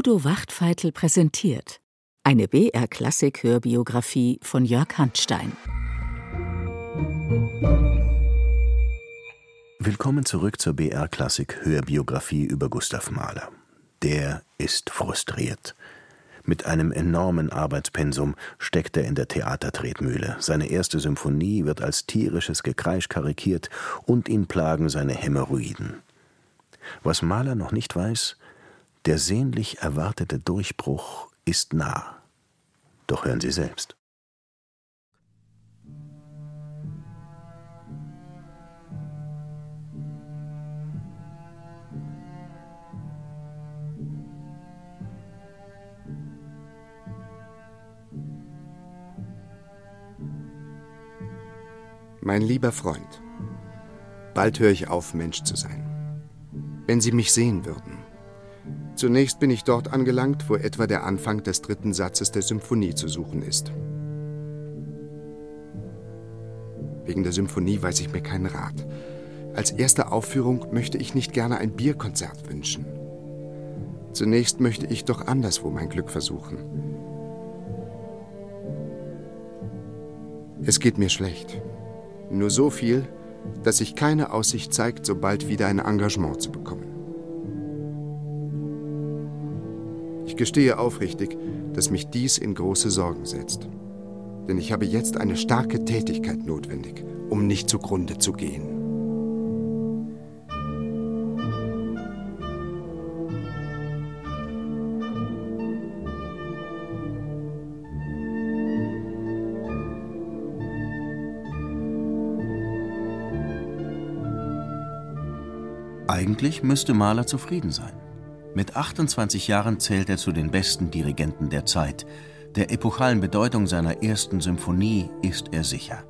Udo Wachtfeitel präsentiert eine BR-Klassik-Hörbiografie von Jörg Handstein. Willkommen zurück zur BR-Klassik-Hörbiografie über Gustav Mahler. Der ist frustriert. Mit einem enormen Arbeitspensum steckt er in der Theatertretmühle. Seine erste Symphonie wird als tierisches Gekreisch karikiert und ihn plagen seine Hämorrhoiden. Was Mahler noch nicht weiß, der sehnlich erwartete Durchbruch ist nah. Doch hören Sie selbst. Mein lieber Freund, bald höre ich auf, Mensch zu sein. Wenn Sie mich sehen würden, Zunächst bin ich dort angelangt, wo etwa der Anfang des dritten Satzes der Symphonie zu suchen ist. Wegen der Symphonie weiß ich mir keinen Rat. Als erste Aufführung möchte ich nicht gerne ein Bierkonzert wünschen. Zunächst möchte ich doch anderswo mein Glück versuchen. Es geht mir schlecht. Nur so viel, dass sich keine Aussicht zeigt, so bald wieder ein Engagement zu bekommen. Ich gestehe aufrichtig, dass mich dies in große Sorgen setzt. Denn ich habe jetzt eine starke Tätigkeit notwendig, um nicht zugrunde zu gehen. Eigentlich müsste Mahler zufrieden sein. Mit 28 Jahren zählt er zu den besten Dirigenten der Zeit. Der epochalen Bedeutung seiner ersten Symphonie ist er sicher.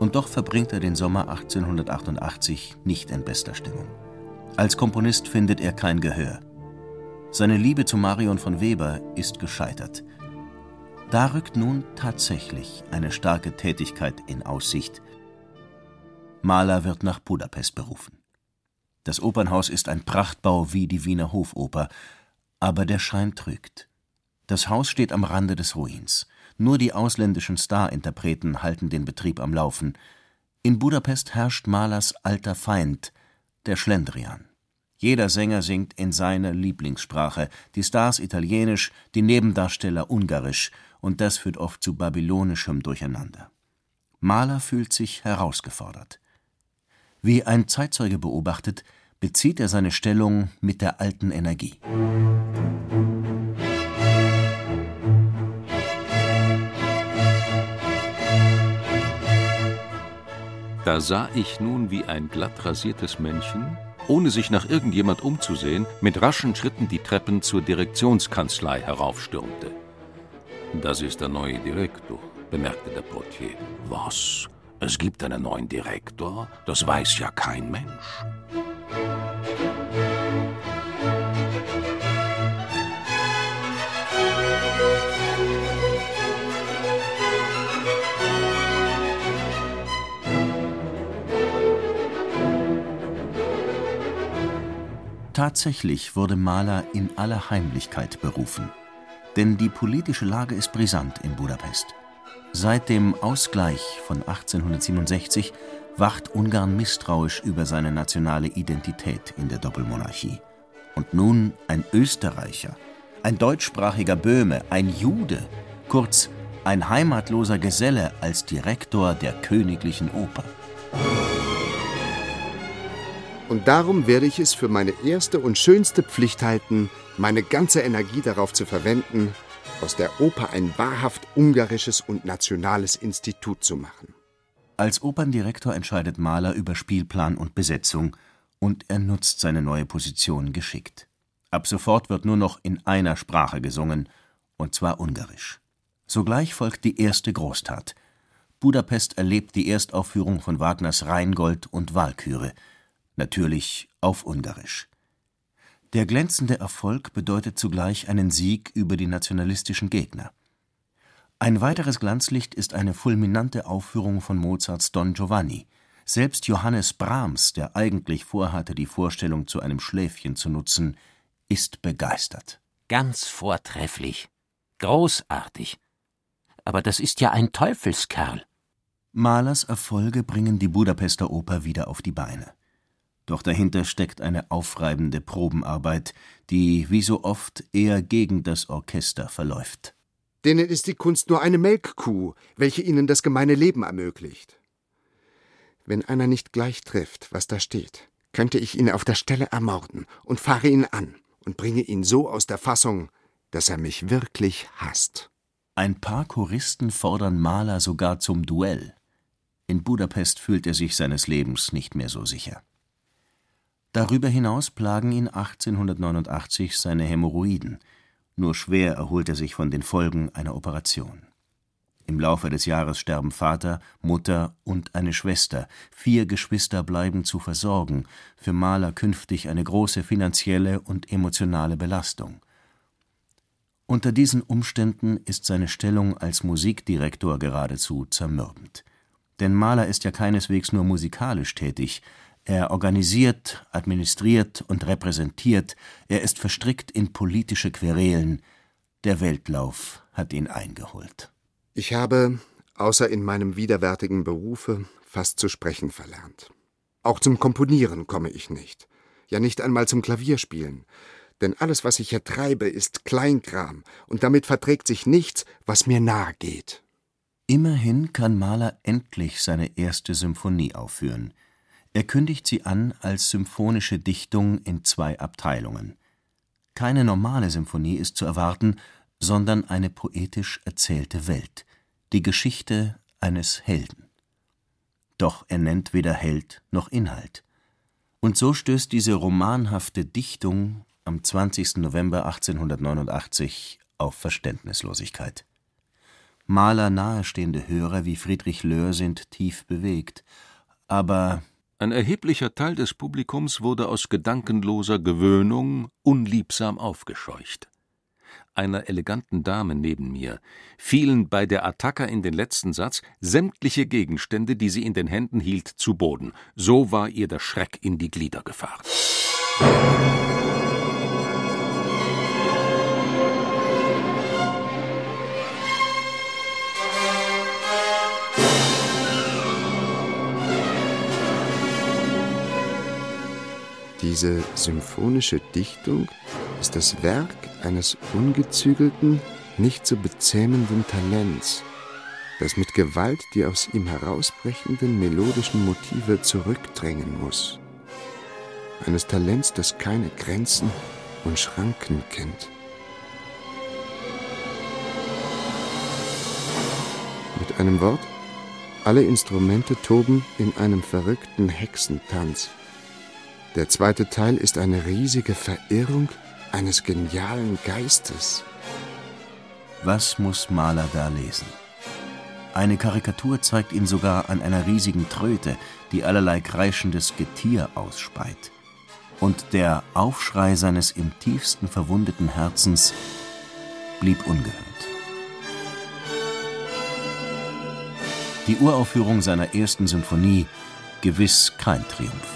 Und doch verbringt er den Sommer 1888 nicht in bester Stimmung. Als Komponist findet er kein Gehör. Seine Liebe zu Marion von Weber ist gescheitert. Da rückt nun tatsächlich eine starke Tätigkeit in Aussicht. Mahler wird nach Budapest berufen. Das Opernhaus ist ein Prachtbau wie die Wiener Hofoper, aber der Schein trügt. Das Haus steht am Rande des Ruins. Nur die ausländischen Starinterpreten halten den Betrieb am Laufen. In Budapest herrscht Malers alter Feind, der Schlendrian. Jeder Sänger singt in seiner Lieblingssprache, die Stars italienisch, die Nebendarsteller ungarisch, und das führt oft zu babylonischem Durcheinander. Mahler fühlt sich herausgefordert. Wie ein Zeitzeuge beobachtet, bezieht er seine Stellung mit der alten Energie. Da sah ich nun wie ein glatt rasiertes Männchen, ohne sich nach irgendjemand umzusehen, mit raschen Schritten die Treppen zur Direktionskanzlei heraufstürmte. Das ist der neue Direktor, bemerkte der Portier. Was? Es gibt einen neuen Direktor? Das weiß ja kein Mensch. Tatsächlich wurde Mahler in aller Heimlichkeit berufen. Denn die politische Lage ist brisant in Budapest. Seit dem Ausgleich von 1867 wacht Ungarn misstrauisch über seine nationale Identität in der Doppelmonarchie. Und nun ein Österreicher, ein deutschsprachiger Böhme, ein Jude, kurz ein heimatloser Geselle als Direktor der Königlichen Oper. Und darum werde ich es für meine erste und schönste Pflicht halten, meine ganze Energie darauf zu verwenden, aus der Oper ein wahrhaft ungarisches und nationales Institut zu machen. Als Operndirektor entscheidet Mahler über Spielplan und Besetzung und er nutzt seine neue Position geschickt. Ab sofort wird nur noch in einer Sprache gesungen, und zwar Ungarisch. Sogleich folgt die erste Großtat. Budapest erlebt die Erstaufführung von Wagners Rheingold und Walküre natürlich auf Ungarisch. Der glänzende Erfolg bedeutet zugleich einen Sieg über die nationalistischen Gegner. Ein weiteres Glanzlicht ist eine fulminante Aufführung von Mozarts Don Giovanni. Selbst Johannes Brahms, der eigentlich vorhatte, die Vorstellung zu einem Schläfchen zu nutzen, ist begeistert. Ganz vortrefflich. Großartig. Aber das ist ja ein Teufelskerl. Mahlers Erfolge bringen die Budapester Oper wieder auf die Beine. Doch dahinter steckt eine aufreibende Probenarbeit, die wie so oft eher gegen das Orchester verläuft. Denen ist die Kunst nur eine Melkkuh, welche ihnen das gemeine Leben ermöglicht. Wenn einer nicht gleich trifft, was da steht, könnte ich ihn auf der Stelle ermorden und fahre ihn an und bringe ihn so aus der Fassung, dass er mich wirklich hasst. Ein paar Choristen fordern Mahler sogar zum Duell. In Budapest fühlt er sich seines Lebens nicht mehr so sicher. Darüber hinaus plagen ihn 1889 seine Hämorrhoiden. Nur schwer erholt er sich von den Folgen einer Operation. Im Laufe des Jahres sterben Vater, Mutter und eine Schwester. Vier Geschwister bleiben zu versorgen, für Mahler künftig eine große finanzielle und emotionale Belastung. Unter diesen Umständen ist seine Stellung als Musikdirektor geradezu zermürbend. Denn Mahler ist ja keineswegs nur musikalisch tätig, er organisiert, administriert und repräsentiert, er ist verstrickt in politische Querelen. Der Weltlauf hat ihn eingeholt. Ich habe, außer in meinem widerwärtigen Berufe, fast zu sprechen verlernt. Auch zum Komponieren komme ich nicht. Ja, nicht einmal zum Klavierspielen. Denn alles, was ich hier treibe, ist Kleinkram, und damit verträgt sich nichts, was mir nahe geht. Immerhin kann Mahler endlich seine erste Symphonie aufführen. Er kündigt sie an als symphonische Dichtung in zwei Abteilungen. Keine normale Symphonie ist zu erwarten, sondern eine poetisch erzählte Welt, die Geschichte eines Helden. Doch er nennt weder Held noch Inhalt. Und so stößt diese romanhafte Dichtung am 20. November 1889 auf Verständnislosigkeit. Maler nahestehende Hörer wie Friedrich Löhr sind tief bewegt, aber ein erheblicher Teil des Publikums wurde aus gedankenloser Gewöhnung unliebsam aufgescheucht. Einer eleganten Dame neben mir fielen bei der Attacke in den letzten Satz sämtliche Gegenstände, die sie in den Händen hielt, zu Boden. So war ihr der Schreck in die Glieder gefahren. Diese symphonische Dichtung ist das Werk eines ungezügelten, nicht zu bezähmenden Talents, das mit Gewalt die aus ihm herausbrechenden melodischen Motive zurückdrängen muss. Eines Talents, das keine Grenzen und Schranken kennt. Mit einem Wort, alle Instrumente toben in einem verrückten Hexentanz. Der zweite Teil ist eine riesige Verirrung eines genialen Geistes. Was muss Maler da lesen? Eine Karikatur zeigt ihn sogar an einer riesigen Tröte, die allerlei kreischendes Getier ausspeit. Und der Aufschrei seines im tiefsten verwundeten Herzens blieb ungehört. Die Uraufführung seiner ersten Symphonie gewiss kein Triumph.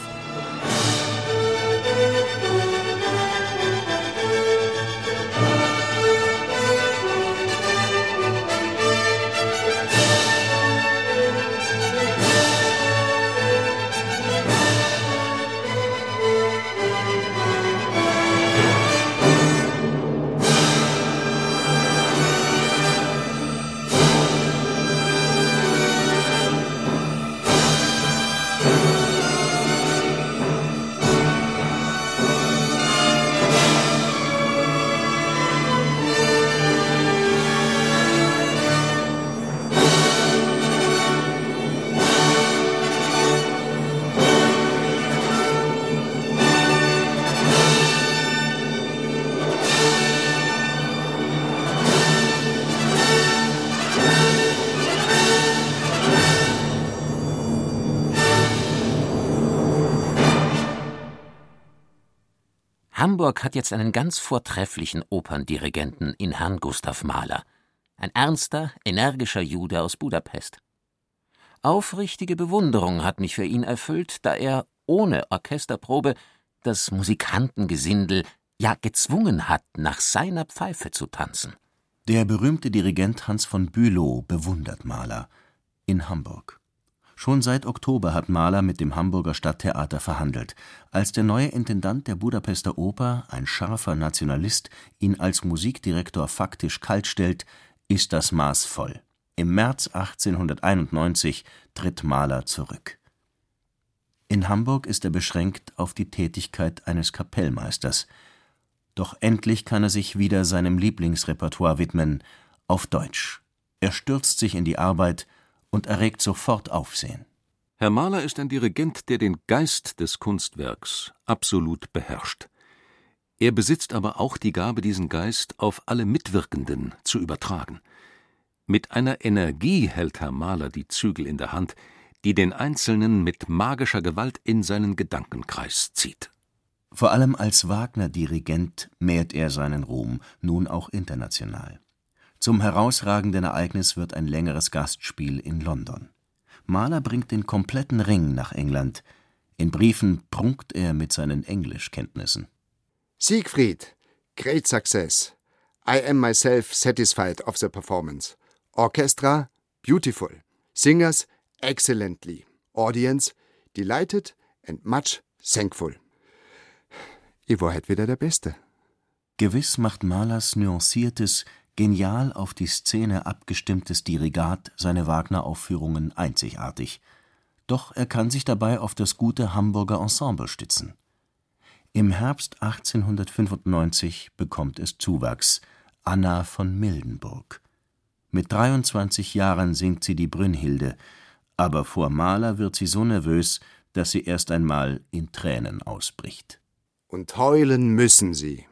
Hamburg hat jetzt einen ganz vortrefflichen Operndirigenten in Herrn Gustav Mahler. Ein ernster, energischer Jude aus Budapest. Aufrichtige Bewunderung hat mich für ihn erfüllt, da er ohne Orchesterprobe das Musikantengesindel ja gezwungen hat, nach seiner Pfeife zu tanzen. Der berühmte Dirigent Hans von Bülow bewundert Mahler in Hamburg. Schon seit Oktober hat Mahler mit dem Hamburger Stadttheater verhandelt. Als der neue Intendant der Budapester Oper, ein scharfer Nationalist, ihn als Musikdirektor faktisch kaltstellt, ist das Maß voll. Im März 1891 tritt Mahler zurück. In Hamburg ist er beschränkt auf die Tätigkeit eines Kapellmeisters. Doch endlich kann er sich wieder seinem Lieblingsrepertoire widmen, auf Deutsch. Er stürzt sich in die Arbeit und erregt sofort Aufsehen. Herr Mahler ist ein Dirigent, der den Geist des Kunstwerks absolut beherrscht. Er besitzt aber auch die Gabe, diesen Geist auf alle Mitwirkenden zu übertragen. Mit einer Energie hält Herr Mahler die Zügel in der Hand, die den Einzelnen mit magischer Gewalt in seinen Gedankenkreis zieht. Vor allem als Wagner-Dirigent mehrt er seinen Ruhm, nun auch international. Zum herausragenden Ereignis wird ein längeres Gastspiel in London. Mahler bringt den kompletten Ring nach England. In Briefen prunkt er mit seinen Englischkenntnissen. Siegfried, great success. I am myself satisfied of the performance. Orchestra, beautiful. Singers, excellently. Audience, delighted and much thankful. War halt wieder der Beste. Gewiss macht Mahlers nuanciertes, genial auf die Szene abgestimmtes Dirigat seine Wagner-Aufführungen einzigartig. Doch er kann sich dabei auf das gute Hamburger Ensemble stützen. Im Herbst 1895 bekommt es Zuwachs: Anna von Mildenburg. Mit 23 Jahren singt sie die Brünnhilde, aber vor Mahler wird sie so nervös, dass sie erst einmal in Tränen ausbricht. Und heulen müssen sie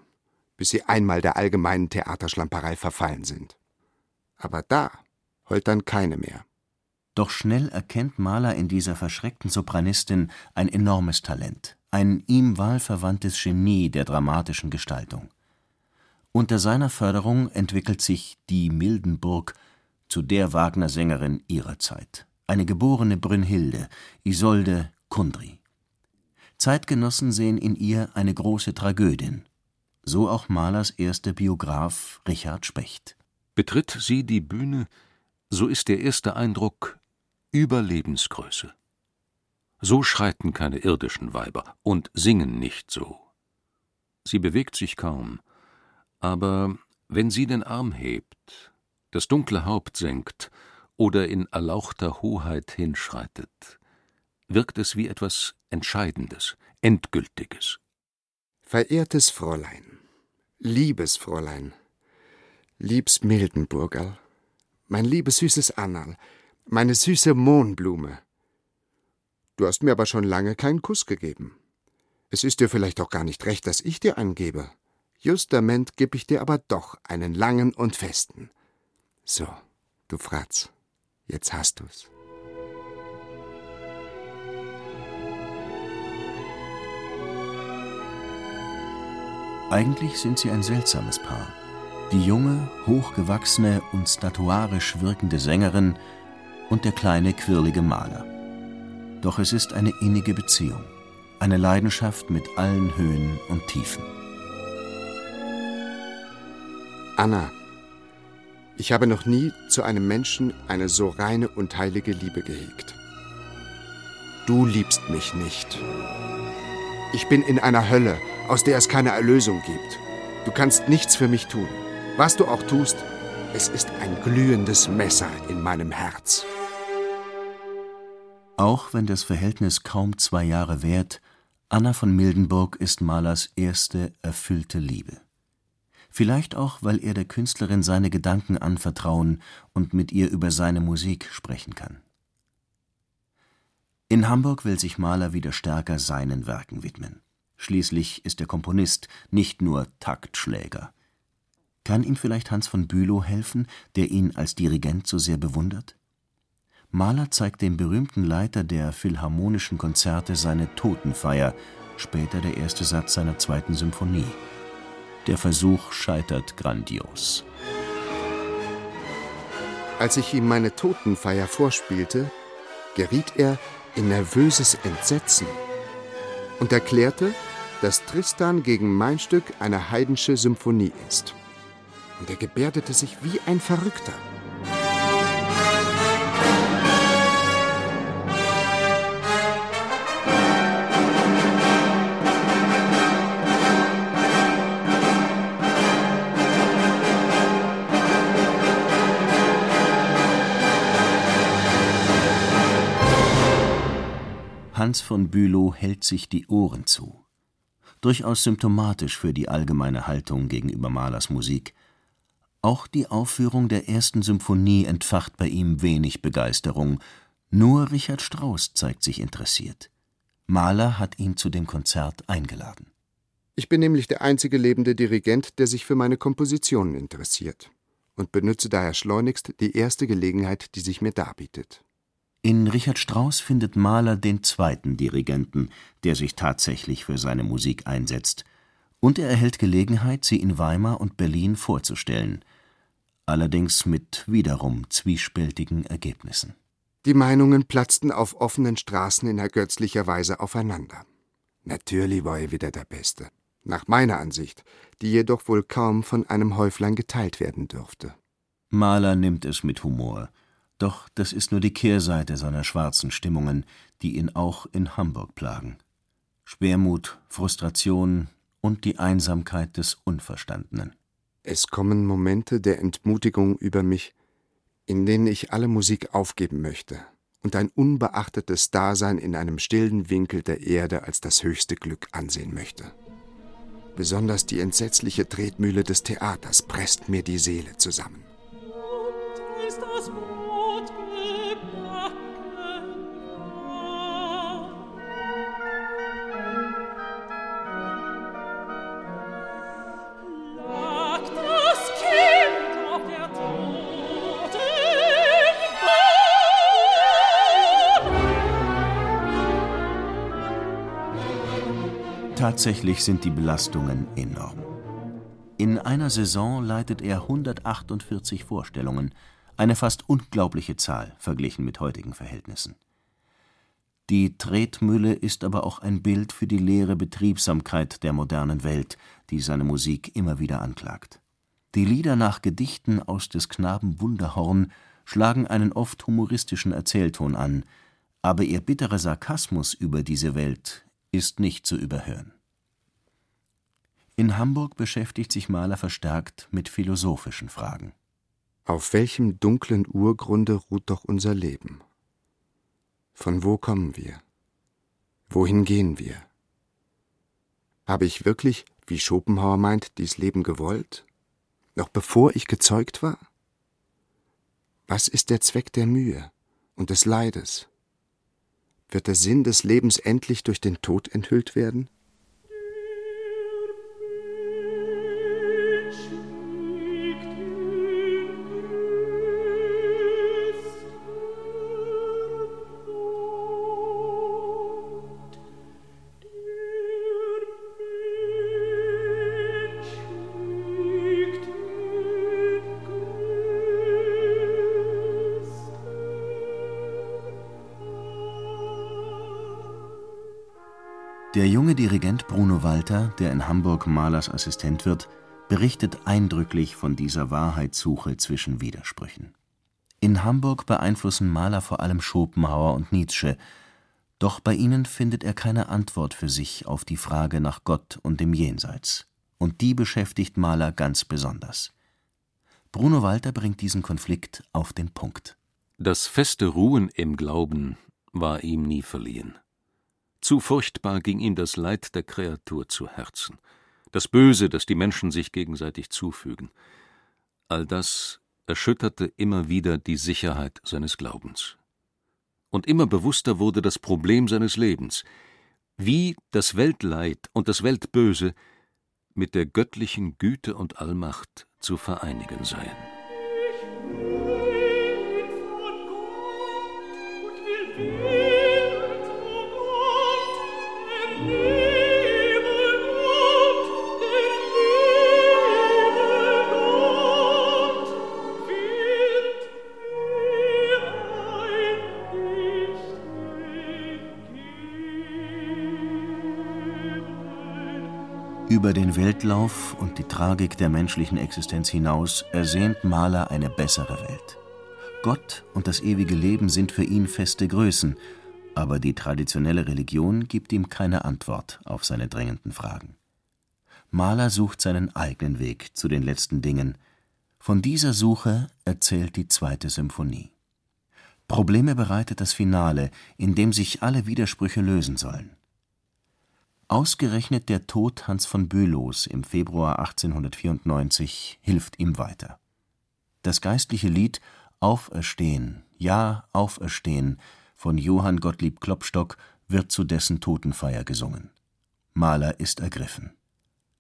bis sie einmal der allgemeinen Theaterschlamperei verfallen sind. Aber da heult dann keine mehr. Doch schnell erkennt Mahler in dieser verschreckten Sopranistin ein enormes Talent, ein ihm wahlverwandtes Genie der dramatischen Gestaltung. Unter seiner Förderung entwickelt sich die Mildenburg zu der Wagner-Sängerin ihrer Zeit, eine geborene Brünnhilde, Isolde Kundry. Zeitgenossen sehen in ihr eine große Tragödin, so auch Mahlers erster Biograf Richard Specht. Betritt sie die Bühne, so ist der erste Eindruck Überlebensgröße. So schreiten keine irdischen Weiber und singen nicht so. Sie bewegt sich kaum, aber wenn sie den Arm hebt, das dunkle Haupt senkt oder in erlauchter Hoheit hinschreitet, wirkt es wie etwas Entscheidendes, Endgültiges. Verehrtes Fräulein, liebes Fräulein, liebs Mildenburgerl, mein liebes süßes Annal, meine süße Mohnblume. Du hast mir aber schon lange keinen Kuss gegeben. Es ist dir vielleicht auch gar nicht recht, dass ich dir einen gebe. Justament geb ich dir aber doch einen langen und festen. So, du Fratz, jetzt hast du's. Eigentlich sind sie ein seltsames Paar. Die junge, hochgewachsene und statuarisch wirkende Sängerin und der kleine, quirlige Maler. Doch es ist eine innige Beziehung, eine Leidenschaft mit allen Höhen und Tiefen. Anna, ich habe noch nie zu einem Menschen eine so reine und heilige Liebe gehegt. Du liebst mich nicht. Ich bin in einer Hölle, aus der es keine Erlösung gibt. Du kannst nichts für mich tun. Was du auch tust, es ist ein glühendes Messer in meinem Herz. Auch wenn das Verhältnis kaum zwei Jahre währt, Anna von Mildenburg ist Malers erste erfüllte Liebe. Vielleicht auch, weil er der Künstlerin seine Gedanken anvertrauen und mit ihr über seine Musik sprechen kann. In Hamburg will sich Mahler wieder stärker seinen Werken widmen. Schließlich ist der Komponist nicht nur Taktschläger. Kann ihm vielleicht Hans von Bülow helfen, der ihn als Dirigent so sehr bewundert? Mahler zeigt dem berühmten Leiter der Philharmonischen Konzerte seine Totenfeier, später der erste Satz seiner zweiten Symphonie. Der Versuch scheitert grandios. Als ich ihm meine Totenfeier vorspielte, geriet er in nervöses Entsetzen und erklärte, dass Tristan gegen mein Stück eine heidensche Symphonie ist. Und er gebärdete sich wie ein Verrückter. Hans von Bülow hält sich die Ohren zu. Durchaus symptomatisch für die allgemeine Haltung gegenüber Mahlers Musik. Auch die Aufführung der ersten Symphonie entfacht bei ihm wenig Begeisterung, nur Richard Strauss zeigt sich interessiert. Mahler hat ihn zu dem Konzert eingeladen. Ich bin nämlich der einzige lebende Dirigent, der sich für meine Kompositionen interessiert und benütze daher schleunigst die erste Gelegenheit, die sich mir darbietet. In Richard Strauss findet Mahler den zweiten Dirigenten, der sich tatsächlich für seine Musik einsetzt, und er erhält Gelegenheit, sie in Weimar und Berlin vorzustellen, allerdings mit wiederum zwiespältigen Ergebnissen. Die Meinungen platzten auf offenen Straßen in ergötzlicher Weise aufeinander. Natürlich war er wieder der Beste, nach meiner Ansicht, die jedoch wohl kaum von einem Häuflein geteilt werden dürfte. Mahler nimmt es mit Humor. Doch das ist nur die Kehrseite seiner schwarzen Stimmungen, die ihn auch in Hamburg plagen. Schwermut, Frustration und die Einsamkeit des Unverstandenen. Es kommen Momente der Entmutigung über mich, in denen ich alle Musik aufgeben möchte und ein unbeachtetes Dasein in einem stillen Winkel der Erde als das höchste Glück ansehen möchte. Besonders die entsetzliche Tretmühle des Theaters presst mir die Seele zusammen. Tatsächlich sind die Belastungen enorm. In einer Saison leitet er 148 Vorstellungen, eine fast unglaubliche Zahl verglichen mit heutigen Verhältnissen. Die Tretmühle ist aber auch ein Bild für die leere Betriebsamkeit der modernen Welt, die seine Musik immer wieder anklagt. Die Lieder nach Gedichten aus des Knaben Wunderhorn schlagen einen oft humoristischen Erzählton an, aber ihr bitterer Sarkasmus über diese Welt ist nicht zu überhören. In Hamburg beschäftigt sich Mahler verstärkt mit philosophischen Fragen. Auf welchem dunklen Urgrunde ruht doch unser Leben? Von wo kommen wir? Wohin gehen wir? Habe ich wirklich, wie Schopenhauer meint, dies Leben gewollt? Noch bevor ich gezeugt war? Was ist der Zweck der Mühe und des Leides? Wird der Sinn des Lebens endlich durch den Tod enthüllt werden? Dirigent Bruno Walter, der in Hamburg Mahlers Assistent wird, berichtet eindrücklich von dieser Wahrheitssuche zwischen Widersprüchen. In Hamburg beeinflussen Mahler vor allem Schopenhauer und Nietzsche, doch bei ihnen findet er keine Antwort für sich auf die Frage nach Gott und dem Jenseits, und die beschäftigt Mahler ganz besonders. Bruno Walter bringt diesen Konflikt auf den Punkt. Das feste Ruhen im Glauben war ihm nie verliehen. Zu furchtbar ging ihm das Leid der Kreatur zu Herzen, das Böse, das die Menschen sich gegenseitig zufügen. All das erschütterte immer wieder die Sicherheit seines Glaubens. Und immer bewusster wurde das Problem seines Lebens, wie das Weltleid und das Weltböse mit der göttlichen Güte und Allmacht zu vereinigen seien. Ich will von Gott und will Über den Weltlauf und die Tragik der menschlichen Existenz hinaus ersehnt Mahler eine bessere Welt. Gott und das ewige Leben sind für ihn feste Größen, aber die traditionelle Religion gibt ihm keine Antwort auf seine drängenden Fragen. Mahler sucht seinen eigenen Weg zu den letzten Dingen. Von dieser Suche erzählt die zweite Symphonie. Probleme bereitet das Finale, in dem sich alle Widersprüche lösen sollen. Ausgerechnet der Tod Hans von Bülows im Februar 1894 hilft ihm weiter. Das geistliche Lied Auferstehen, ja, Auferstehen von Johann Gottlieb Klopstock wird zu dessen Totenfeier gesungen. Mahler ist ergriffen.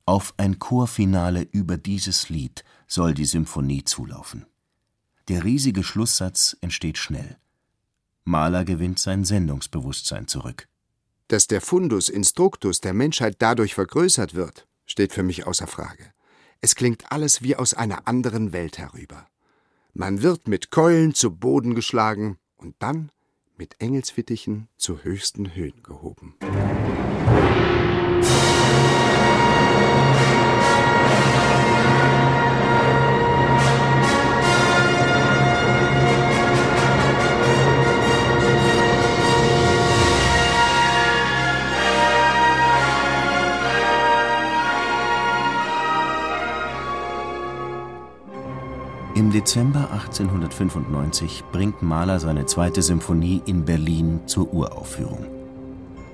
Auf ein Chorfinale über dieses Lied soll die Symphonie zulaufen. Der riesige Schlusssatz entsteht schnell. Mahler gewinnt sein Sendungsbewusstsein zurück. Dass der Fundus Instructus der Menschheit dadurch vergrößert wird, steht für mich außer Frage. Es klingt alles wie aus einer anderen Welt herüber. Man wird mit Keulen zu Boden geschlagen und dann mit Engelsfittichen zu höchsten Höhen gehoben. Dezember 1895 bringt Mahler seine zweite Symphonie in Berlin zur Uraufführung.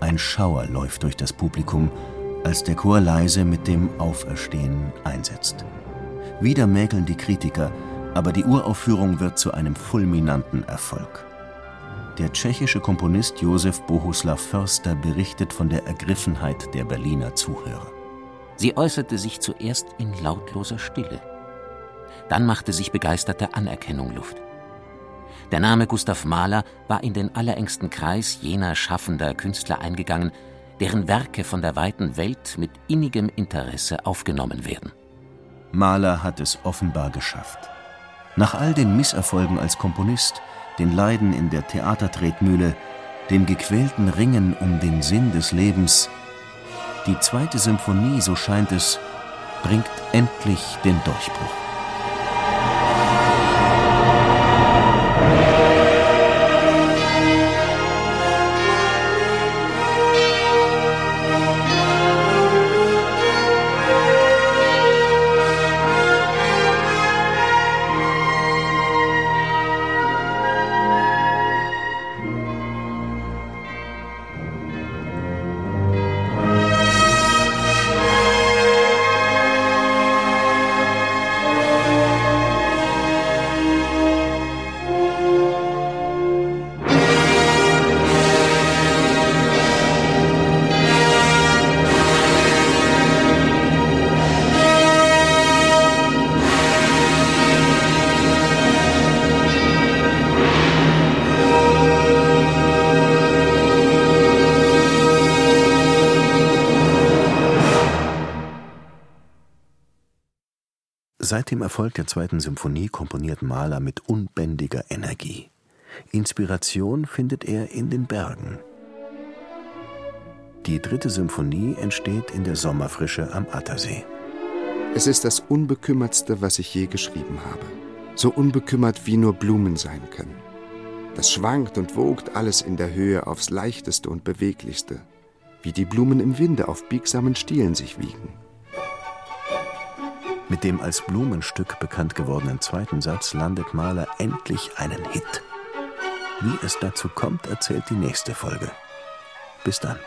Ein Schauer läuft durch das Publikum, als der Chor leise mit dem Auferstehen einsetzt. Wieder mäkeln die Kritiker, aber die Uraufführung wird zu einem fulminanten Erfolg. Der tschechische Komponist Josef Bohuslav Förster berichtet von der Ergriffenheit der Berliner Zuhörer. Sie äußerte sich zuerst in lautloser Stille. Dann machte sich begeisterte Anerkennung Luft. Der Name Gustav Mahler war in den allerengsten Kreis jener schaffender Künstler eingegangen, deren Werke von der weiten Welt mit innigem Interesse aufgenommen werden. Mahler hat es offenbar geschafft. Nach all den Misserfolgen als Komponist, den Leiden in der Theatertretmühle, dem gequälten Ringen um den Sinn des Lebens, die zweite Symphonie, so scheint es, bringt endlich den Durchbruch. Seit dem Erfolg der zweiten Symphonie komponiert Mahler mit unbändiger Energie. Inspiration findet er in den Bergen. Die dritte Symphonie entsteht in der Sommerfrische am Attersee. Es ist das Unbekümmertste, was ich je geschrieben habe. So unbekümmert, wie nur Blumen sein können. Das schwankt und wogt alles in der Höhe aufs leichteste und beweglichste, wie die Blumen im Winde auf biegsamen Stielen sich wiegen. Mit dem als Blumenstück bekannt gewordenen zweiten Satz landet Mahler endlich einen Hit. Wie es dazu kommt, erzählt die nächste Folge. Bis dann.